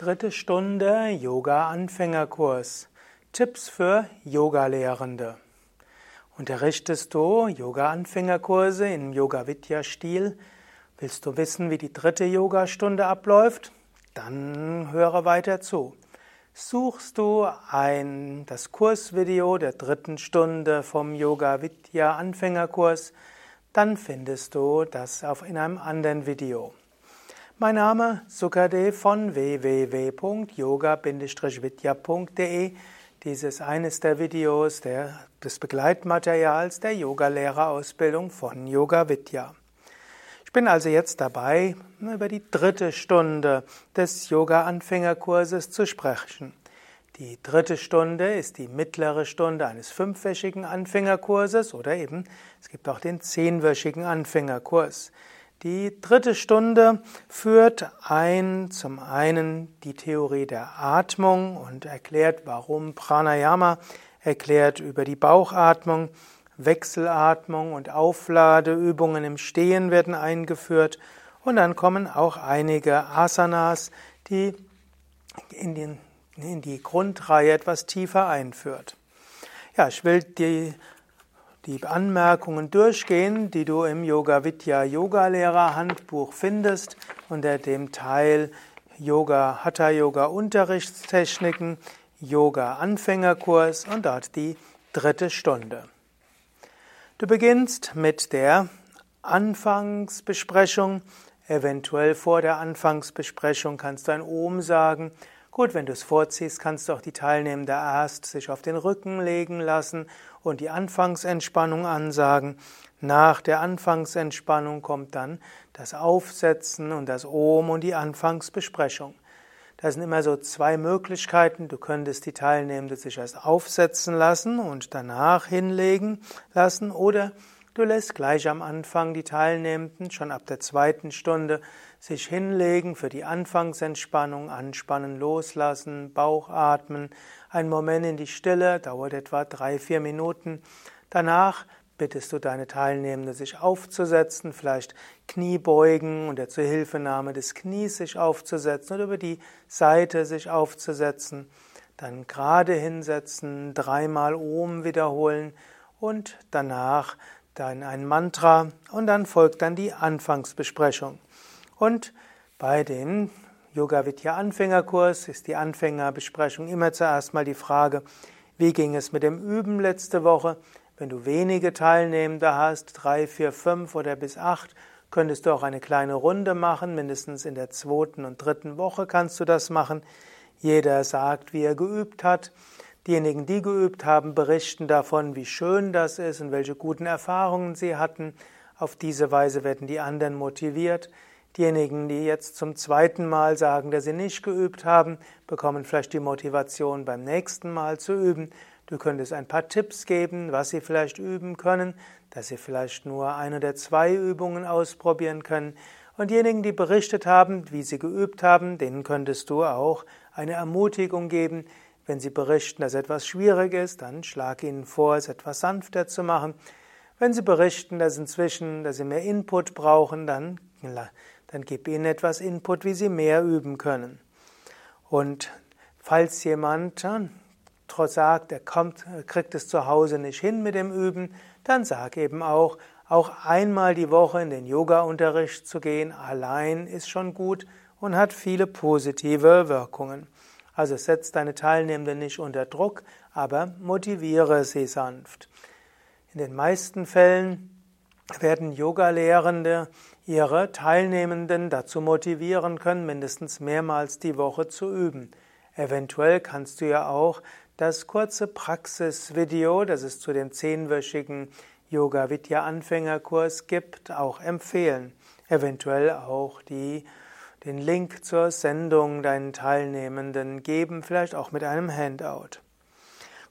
Dritte Stunde Yoga Anfängerkurs. Tipps für Yogalehrende. Unterrichtest du Yoga Anfängerkurse im Yoga Vidya Stil? Willst du wissen, wie die dritte Yogastunde abläuft? Dann höre weiter zu. Suchst du ein, das Kursvideo der dritten Stunde vom Yoga Vidya Anfängerkurs, dann findest du das auf in einem anderen Video. Mein Name Sukadev von www.yoga-vidya.de. Dies ist eines der Videos der, des Begleitmaterials der Yogalehrerausbildung von Yoga Vidya. Ich bin also jetzt dabei, über die dritte Stunde des Yoga-Anfängerkurses zu sprechen. Die dritte Stunde ist die mittlere Stunde eines fünfwöchigen Anfängerkurses oder eben es gibt auch den zehnwöchigen Anfängerkurs. Die dritte Stunde führt ein zum einen die Theorie der Atmung und erklärt, warum Pranayama, erklärt über die Bauchatmung, Wechselatmung und Aufladeübungen im Stehen werden eingeführt und dann kommen auch einige Asanas, die in, den, in die Grundreihe etwas tiefer einführt. Ja, ich will die die Anmerkungen durchgehen, die du im Yoga Vidya Yoga Lehrer Handbuch findest unter dem Teil Yoga Hatha Yoga Unterrichtstechniken Yoga Anfängerkurs und dort die dritte Stunde. Du beginnst mit der Anfangsbesprechung. Eventuell vor der Anfangsbesprechung kannst du ein Om sagen Gut, wenn du es vorziehst, kannst du auch die Teilnehmenden erst sich auf den Rücken legen lassen und die Anfangsentspannung ansagen. Nach der Anfangsentspannung kommt dann das Aufsetzen und das Om und die Anfangsbesprechung. Da sind immer so zwei Möglichkeiten. Du könntest die Teilnehmenden sich erst aufsetzen lassen und danach hinlegen lassen oder du lässt gleich am Anfang die Teilnehmenden schon ab der zweiten Stunde sich hinlegen für die Anfangsentspannung, anspannen, loslassen, Bauch atmen, ein Moment in die Stille, dauert etwa drei, vier Minuten. Danach bittest du deine Teilnehmende, sich aufzusetzen, vielleicht Knie beugen unter Zuhilfenahme des Knies sich aufzusetzen oder über die Seite sich aufzusetzen. Dann gerade hinsetzen, dreimal Om wiederholen und danach dann ein Mantra und dann folgt dann die Anfangsbesprechung. Und bei den Yoga Vidya Anfängerkurs ist die Anfängerbesprechung immer zuerst mal die Frage, wie ging es mit dem Üben letzte Woche? Wenn du wenige Teilnehmende hast, drei, vier, fünf oder bis acht, könntest du auch eine kleine Runde machen, mindestens in der zweiten und dritten Woche kannst du das machen. Jeder sagt, wie er geübt hat. Diejenigen, die geübt haben, berichten davon, wie schön das ist und welche guten Erfahrungen sie hatten. Auf diese Weise werden die anderen motiviert. Diejenigen, die jetzt zum zweiten Mal sagen, dass sie nicht geübt haben, bekommen vielleicht die Motivation beim nächsten Mal zu üben. Du könntest ein paar Tipps geben, was sie vielleicht üben können, dass sie vielleicht nur eine oder zwei Übungen ausprobieren können. Und diejenigen, die berichtet haben, wie sie geübt haben, denen könntest du auch eine Ermutigung geben. Wenn sie berichten, dass etwas schwierig ist, dann schlag ihnen vor, es etwas sanfter zu machen. Wenn sie berichten, dass inzwischen, dass sie mehr Input brauchen, dann dann gib ihnen etwas Input, wie sie mehr üben können. Und falls jemand trotz sagt, er kommt, kriegt es zu Hause nicht hin mit dem Üben, dann sag eben auch, auch einmal die Woche in den Yoga-Unterricht zu gehen, allein ist schon gut und hat viele positive Wirkungen. Also setz deine Teilnehmenden nicht unter Druck, aber motiviere sie sanft. In den meisten Fällen werden Yoga-Lehrende ihre Teilnehmenden dazu motivieren können, mindestens mehrmals die Woche zu üben. Eventuell kannst du ja auch das kurze Praxisvideo, das es zu dem zehnwöchigen Yoga Vidya Anfängerkurs gibt, auch empfehlen. Eventuell auch die, den Link zur Sendung deinen Teilnehmenden geben, vielleicht auch mit einem Handout.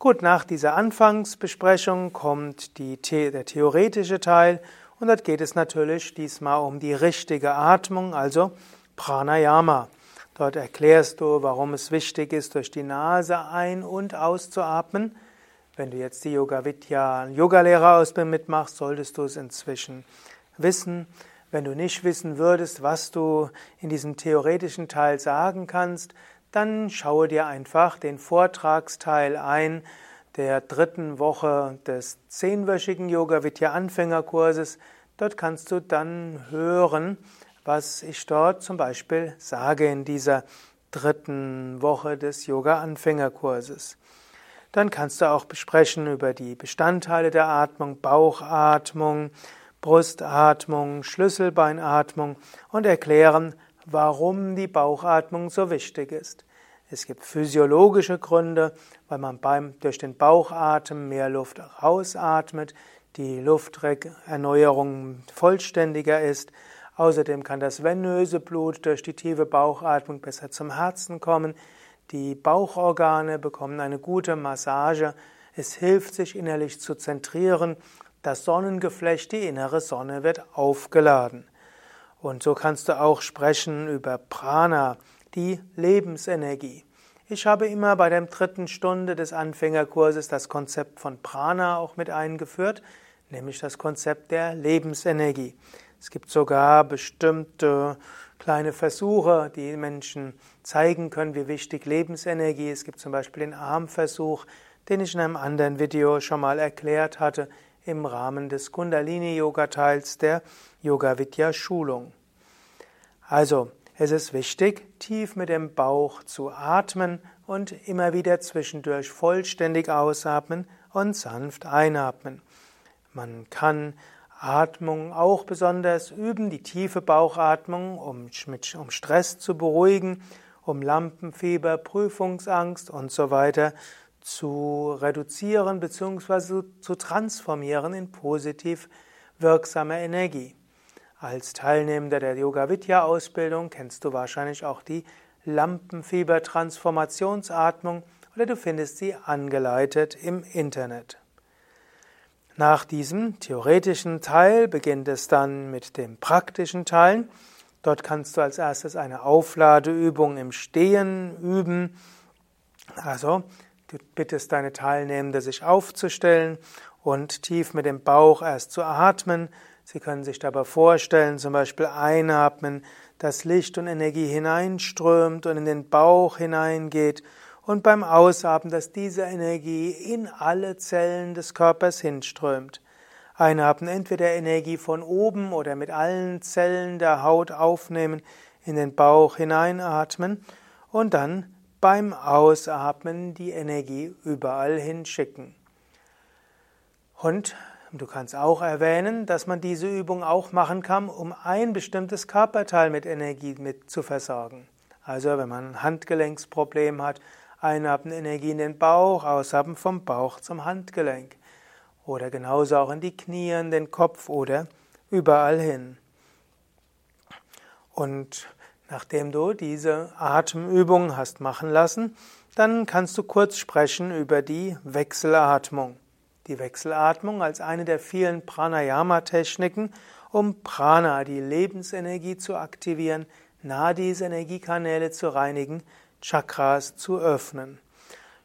Gut, nach dieser Anfangsbesprechung kommt die, der theoretische Teil und dort geht es natürlich diesmal um die richtige Atmung, also Pranayama. Dort erklärst du, warum es wichtig ist, durch die Nase ein- und auszuatmen. Wenn du jetzt die Yoga Vidya Yogalehrerausbildung mitmachst, solltest du es inzwischen wissen. Wenn du nicht wissen würdest, was du in diesem theoretischen Teil sagen kannst, dann schaue dir einfach den Vortragsteil ein der dritten Woche des zehnwöchigen Yoga Vidya Anfängerkurses. Dort kannst du dann hören, was ich dort zum Beispiel sage in dieser dritten Woche des Yoga Anfängerkurses. Dann kannst du auch besprechen über die Bestandteile der Atmung, Bauchatmung, Brustatmung, Schlüsselbeinatmung und erklären, warum die Bauchatmung so wichtig ist. Es gibt physiologische Gründe, weil man beim, durch den Bauchatmen mehr Luft rausatmet, die Lufterneuerung vollständiger ist. Außerdem kann das venöse Blut durch die tiefe Bauchatmung besser zum Herzen kommen. Die Bauchorgane bekommen eine gute Massage. Es hilft, sich innerlich zu zentrieren. Das Sonnengeflecht, die innere Sonne, wird aufgeladen. Und so kannst du auch sprechen über Prana, die Lebensenergie. Ich habe immer bei der dritten Stunde des Anfängerkurses das Konzept von Prana auch mit eingeführt, nämlich das Konzept der Lebensenergie. Es gibt sogar bestimmte kleine Versuche, die Menschen zeigen können, wie wichtig Lebensenergie ist. Es gibt zum Beispiel den Armversuch, den ich in einem anderen Video schon mal erklärt hatte, im Rahmen des Kundalini-Yoga-Teils der Yoga-Vidya-Schulung. Also, es ist wichtig, tief mit dem Bauch zu atmen und immer wieder zwischendurch vollständig ausatmen und sanft einatmen. Man kann Atmung auch besonders üben, die tiefe Bauchatmung, um, um Stress zu beruhigen, um Lampenfieber, Prüfungsangst und so weiter zu reduzieren bzw. zu transformieren in positiv wirksame Energie. Als Teilnehmer der Yoga Vidya Ausbildung kennst du wahrscheinlich auch die Lampenfieber Transformationsatmung oder du findest sie angeleitet im Internet. Nach diesem theoretischen Teil beginnt es dann mit dem praktischen Teil. Dort kannst du als erstes eine Aufladeübung im Stehen üben. Also, du bittest deine Teilnehmende, sich aufzustellen und tief mit dem Bauch erst zu atmen. Sie können sich dabei vorstellen, zum Beispiel einatmen, dass Licht und Energie hineinströmt und in den Bauch hineingeht und beim Ausatmen, dass diese Energie in alle Zellen des Körpers hinströmt. Einatmen entweder Energie von oben oder mit allen Zellen der Haut aufnehmen, in den Bauch hineinatmen und dann beim Ausatmen die Energie überall hinschicken. Und du kannst auch erwähnen, dass man diese Übung auch machen kann, um ein bestimmtes Körperteil mit Energie mit zu versorgen. Also wenn man ein Handgelenksproblem hat, Einatmen Energie in den Bauch, Ausatmen vom Bauch zum Handgelenk. Oder genauso auch in die Knie, in den Kopf oder überall hin. Und nachdem du diese Atemübung hast machen lassen, dann kannst du kurz sprechen über die Wechselatmung. Die Wechselatmung als eine der vielen Pranayama-Techniken, um Prana, die Lebensenergie zu aktivieren, Nadis Energiekanäle zu reinigen, Chakras zu öffnen.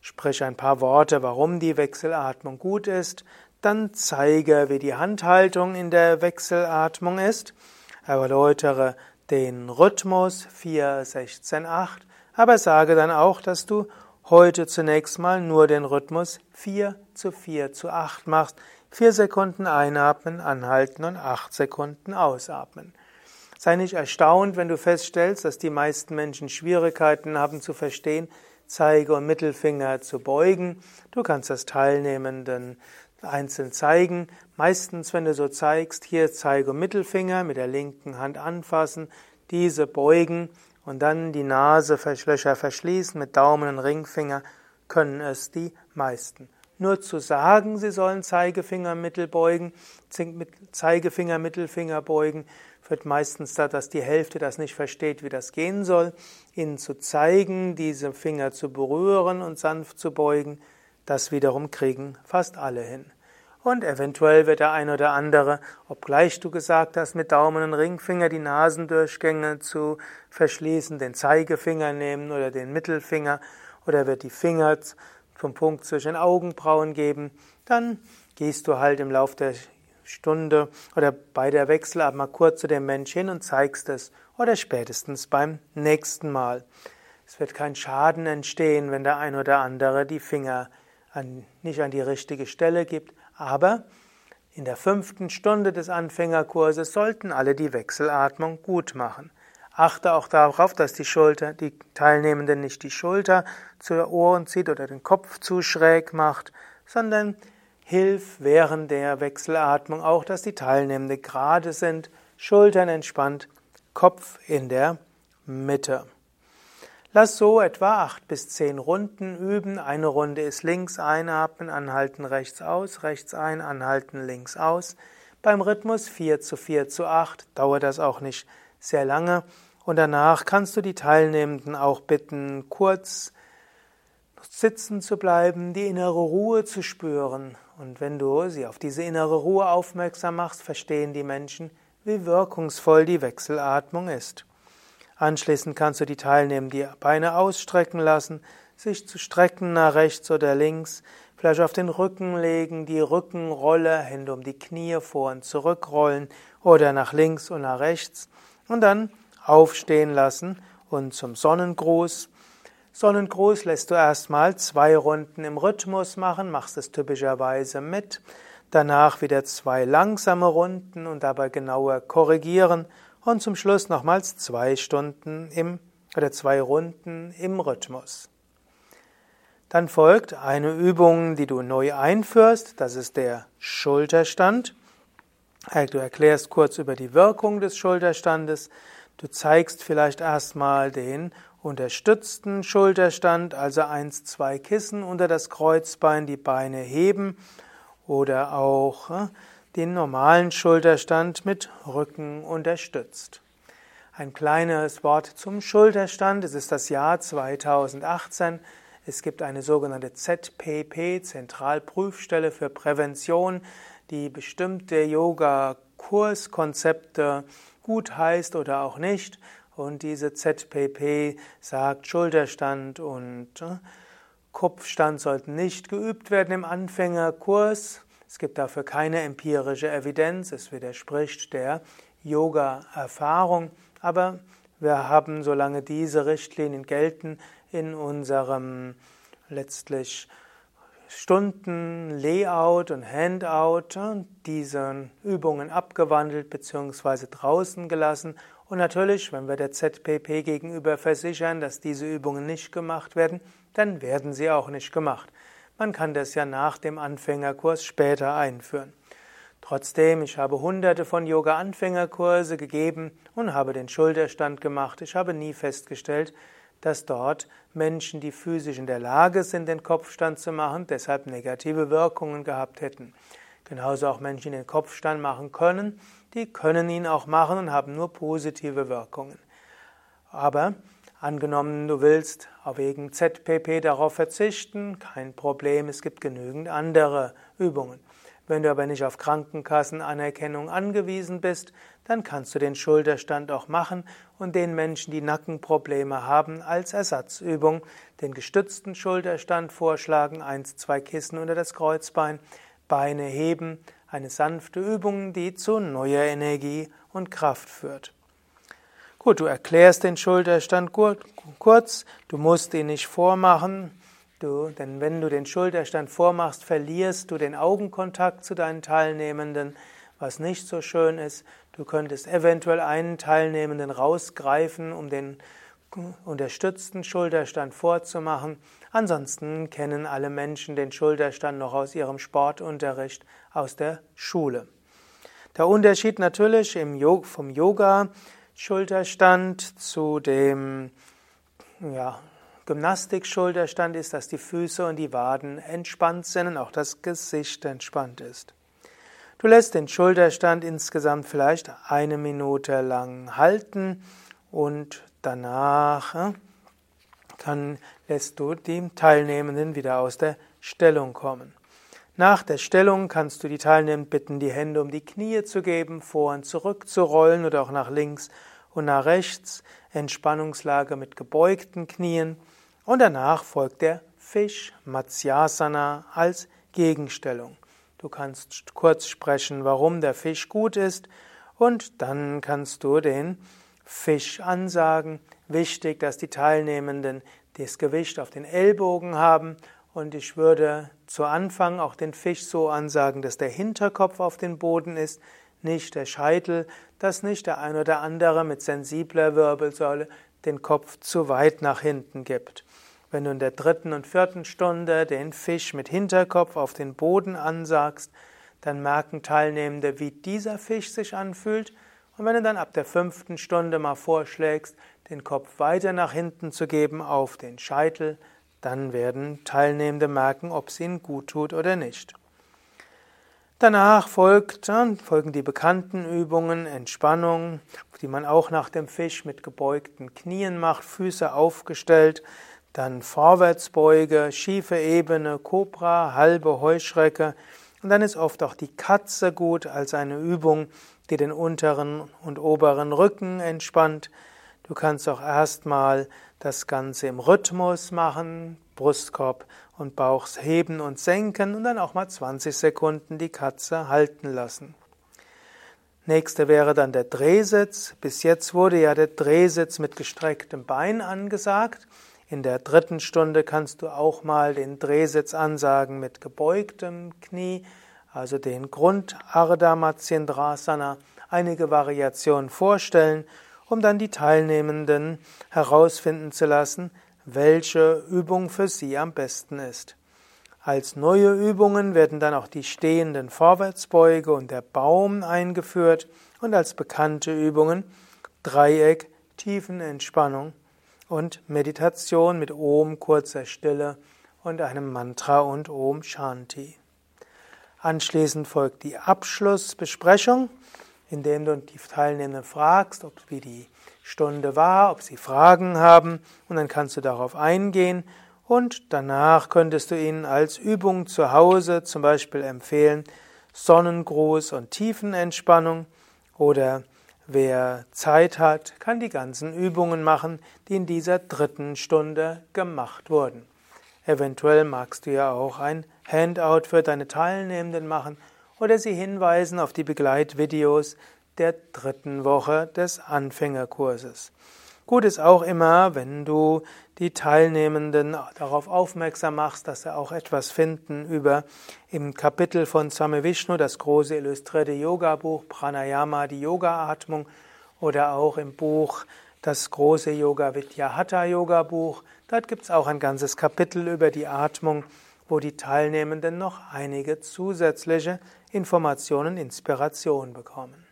Sprich ein paar Worte, warum die Wechselatmung gut ist, dann zeige, wie die Handhaltung in der Wechselatmung ist, erläutere den Rhythmus 4, 16, 8, aber sage dann auch, dass du heute zunächst mal nur den Rhythmus 4 zu 4 zu 8 machst, 4 Sekunden einatmen, anhalten und 8 Sekunden ausatmen. Sei nicht erstaunt, wenn du feststellst, dass die meisten Menschen Schwierigkeiten haben zu verstehen, Zeige und Mittelfinger zu beugen. Du kannst das Teilnehmenden einzeln zeigen. Meistens, wenn du so zeigst, hier Zeige Mittelfinger mit der linken Hand anfassen, diese beugen und dann die Naselöcher verschließen mit Daumen und Ringfinger, können es die meisten. Nur zu sagen, sie sollen Zeigefinger, Mittel beugen, Zeigefinger, Mittelfinger beugen, führt meistens dazu, dass die Hälfte das nicht versteht, wie das gehen soll. Ihnen zu zeigen, diese Finger zu berühren und sanft zu beugen, das wiederum kriegen fast alle hin. Und eventuell wird der ein oder andere, obgleich du gesagt hast, mit Daumen und Ringfinger die Nasendurchgänge zu verschließen, den Zeigefinger nehmen oder den Mittelfinger oder wird die Finger vom Punkt zwischen Augenbrauen geben, dann gehst du halt im Laufe der Stunde oder bei der Wechselab mal kurz zu dem Mensch hin und zeigst es oder spätestens beim nächsten Mal. Es wird kein Schaden entstehen, wenn der ein oder andere die Finger an, nicht an die richtige Stelle gibt. Aber in der fünften Stunde des Anfängerkurses sollten alle die Wechselatmung gut machen. Achte auch darauf, dass die Schulter, die Teilnehmenden nicht die Schulter zu Ohren zieht oder den Kopf zu schräg macht, sondern hilf während der Wechselatmung auch, dass die Teilnehmenden gerade sind, Schultern entspannt, Kopf in der Mitte. Lass so etwa acht bis zehn Runden üben. Eine Runde ist links einatmen, anhalten, rechts aus, rechts ein, anhalten, links aus. Beim Rhythmus 4 zu 4 zu 8 dauert das auch nicht sehr lange. Und danach kannst du die Teilnehmenden auch bitten, kurz sitzen zu bleiben, die innere Ruhe zu spüren. Und wenn du sie auf diese innere Ruhe aufmerksam machst, verstehen die Menschen, wie wirkungsvoll die Wechselatmung ist. Anschließend kannst du die Teilnehmer die Beine ausstrecken lassen, sich zu strecken nach rechts oder links, vielleicht auf den Rücken legen, die Rückenrolle, Hände um die Knie vor und zurückrollen oder nach links und nach rechts und dann aufstehen lassen und zum Sonnengruß. Sonnengruß lässt du erstmal zwei Runden im Rhythmus machen, machst es typischerweise mit, danach wieder zwei langsame Runden und dabei genauer korrigieren und zum Schluss nochmals zwei Stunden im oder zwei Runden im Rhythmus. Dann folgt eine Übung, die du neu einführst, das ist der Schulterstand. Du erklärst kurz über die Wirkung des Schulterstandes. Du zeigst vielleicht erstmal den unterstützten Schulterstand, also eins, zwei Kissen unter das Kreuzbein, die Beine heben oder auch äh, den normalen Schulterstand mit Rücken unterstützt. Ein kleines Wort zum Schulterstand. Es ist das Jahr 2018. Es gibt eine sogenannte ZPP, Zentralprüfstelle für Prävention, die bestimmte Yoga-Kurskonzepte gut heißt oder auch nicht. Und diese ZPP sagt, Schulterstand und äh, Kopfstand sollten nicht geübt werden im Anfängerkurs. Es gibt dafür keine empirische Evidenz, es widerspricht der Yoga-Erfahrung, aber wir haben, solange diese Richtlinien gelten, in unserem letztlich Stunden Layout und Handout diese Übungen abgewandelt bzw. draußen gelassen. Und natürlich, wenn wir der ZPP gegenüber versichern, dass diese Übungen nicht gemacht werden, dann werden sie auch nicht gemacht. Man kann das ja nach dem Anfängerkurs später einführen. Trotzdem, ich habe hunderte von Yoga-Anfängerkurse gegeben und habe den Schulterstand gemacht. Ich habe nie festgestellt, dass dort Menschen, die physisch in der Lage sind, den Kopfstand zu machen, deshalb negative Wirkungen gehabt hätten. Genauso auch Menschen, die den Kopfstand machen können, die können ihn auch machen und haben nur positive Wirkungen. Aber Angenommen, du willst wegen ZPP darauf verzichten, kein Problem, es gibt genügend andere Übungen. Wenn du aber nicht auf Krankenkassenanerkennung angewiesen bist, dann kannst du den Schulterstand auch machen und den Menschen, die Nackenprobleme haben, als Ersatzübung den gestützten Schulterstand vorschlagen, eins, zwei Kissen unter das Kreuzbein, Beine heben, eine sanfte Übung, die zu neuer Energie und Kraft führt. Gut, du erklärst den Schulterstand kurz, du musst ihn nicht vormachen, du, denn wenn du den Schulterstand vormachst, verlierst du den Augenkontakt zu deinen Teilnehmenden, was nicht so schön ist. Du könntest eventuell einen Teilnehmenden rausgreifen, um den unterstützten Schulterstand vorzumachen. Ansonsten kennen alle Menschen den Schulterstand noch aus ihrem Sportunterricht aus der Schule. Der Unterschied natürlich vom Yoga Schulterstand zu dem ja, Gymnastik-Schulterstand ist, dass die Füße und die Waden entspannt sind und auch das Gesicht entspannt ist. Du lässt den Schulterstand insgesamt vielleicht eine Minute lang halten und danach äh, kann, lässt du die Teilnehmenden wieder aus der Stellung kommen. Nach der Stellung kannst du die Teilnehmer bitten, die Hände um die Knie zu geben, vor und zurück zu rollen oder auch nach links und nach rechts, Entspannungslage mit gebeugten Knien und danach folgt der Fisch Matsyasana als Gegenstellung. Du kannst kurz sprechen, warum der Fisch gut ist und dann kannst du den Fischansagen. Wichtig, dass die Teilnehmenden das Gewicht auf den Ellbogen haben und ich würde zu Anfang auch den Fisch so ansagen, dass der Hinterkopf auf dem Boden ist, nicht der Scheitel, dass nicht der ein oder andere mit sensibler Wirbelsäule den Kopf zu weit nach hinten gibt. Wenn du in der dritten und vierten Stunde den Fisch mit Hinterkopf auf den Boden ansagst, dann merken Teilnehmende, wie dieser Fisch sich anfühlt. Und wenn du dann ab der fünften Stunde mal vorschlägst, den Kopf weiter nach hinten zu geben auf den Scheitel, dann werden Teilnehmende merken, ob es ihnen gut tut oder nicht. Danach folgt, folgen die bekannten Übungen, Entspannung, die man auch nach dem Fisch mit gebeugten Knien macht, Füße aufgestellt, dann Vorwärtsbeuge, schiefe Ebene, Kobra, halbe Heuschrecke. Und dann ist oft auch die Katze gut als eine Übung, die den unteren und oberen Rücken entspannt. Du kannst auch erstmal das Ganze im Rhythmus machen, Brustkorb und Bauch heben und senken und dann auch mal 20 Sekunden die Katze halten lassen. Nächste wäre dann der Drehsitz. Bis jetzt wurde ja der Drehsitz mit gestrecktem Bein angesagt. In der dritten Stunde kannst du auch mal den Drehsitz ansagen mit gebeugtem Knie, also den Grund Ardha Matsyendrasana, einige Variationen vorstellen, um dann die Teilnehmenden herausfinden zu lassen, welche Übung für sie am besten ist. Als neue Übungen werden dann auch die stehenden Vorwärtsbeuge und der Baum eingeführt und als bekannte Übungen Dreieck, Tiefenentspannung und Meditation mit Om, kurzer Stille und einem Mantra und Om Shanti. Anschließend folgt die Abschlussbesprechung, indem du die Teilnehmenden fragst, ob wie die Stunde war, ob sie Fragen haben und dann kannst du darauf eingehen und danach könntest du ihnen als Übung zu Hause zum Beispiel empfehlen Sonnengruß und Tiefenentspannung oder wer Zeit hat, kann die ganzen Übungen machen, die in dieser dritten Stunde gemacht wurden. Eventuell magst du ja auch ein Handout für deine Teilnehmenden machen oder sie hinweisen auf die Begleitvideos, der dritten Woche des Anfängerkurses. Gut ist auch immer, wenn du die Teilnehmenden darauf aufmerksam machst, dass sie auch etwas finden über im Kapitel von Same Vishnu, das große illustrierte Yoga-Buch Pranayama, die Yoga-Atmung, oder auch im Buch das große Yoga Vidya Hatha Yoga Buch. Dort gibt es auch ein ganzes Kapitel über die Atmung, wo die Teilnehmenden noch einige zusätzliche Informationen, Inspiration bekommen.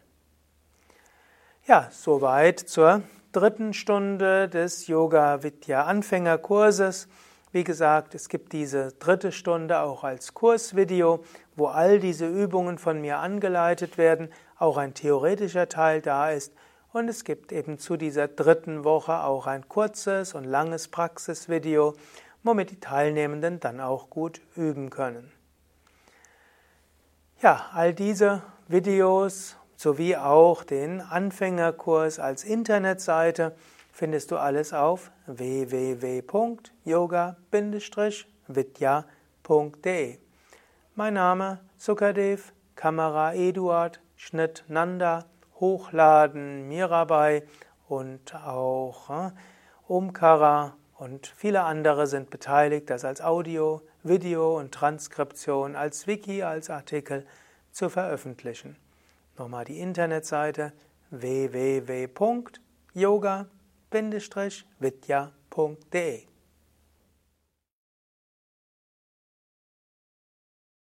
Ja, soweit zur dritten Stunde des Yoga Vidya Anfängerkurses. Wie gesagt, es gibt diese dritte Stunde auch als Kursvideo, wo all diese Übungen von mir angeleitet werden, auch ein theoretischer Teil da ist. Und es gibt eben zu dieser dritten Woche auch ein kurzes und langes Praxisvideo, womit die Teilnehmenden dann auch gut üben können. Ja, all diese Videos sowie auch den Anfängerkurs als Internetseite findest du alles auf www.yoga-vidya.de. Mein Name Sukadev, Kamera Eduard, Schnitt Nanda, Hochladen Mirabai und auch äh, Omkara und viele andere sind beteiligt, das als Audio, Video und Transkription, als Wiki, als Artikel zu veröffentlichen. Nochmal die Internetseite www.yoga-vidya.de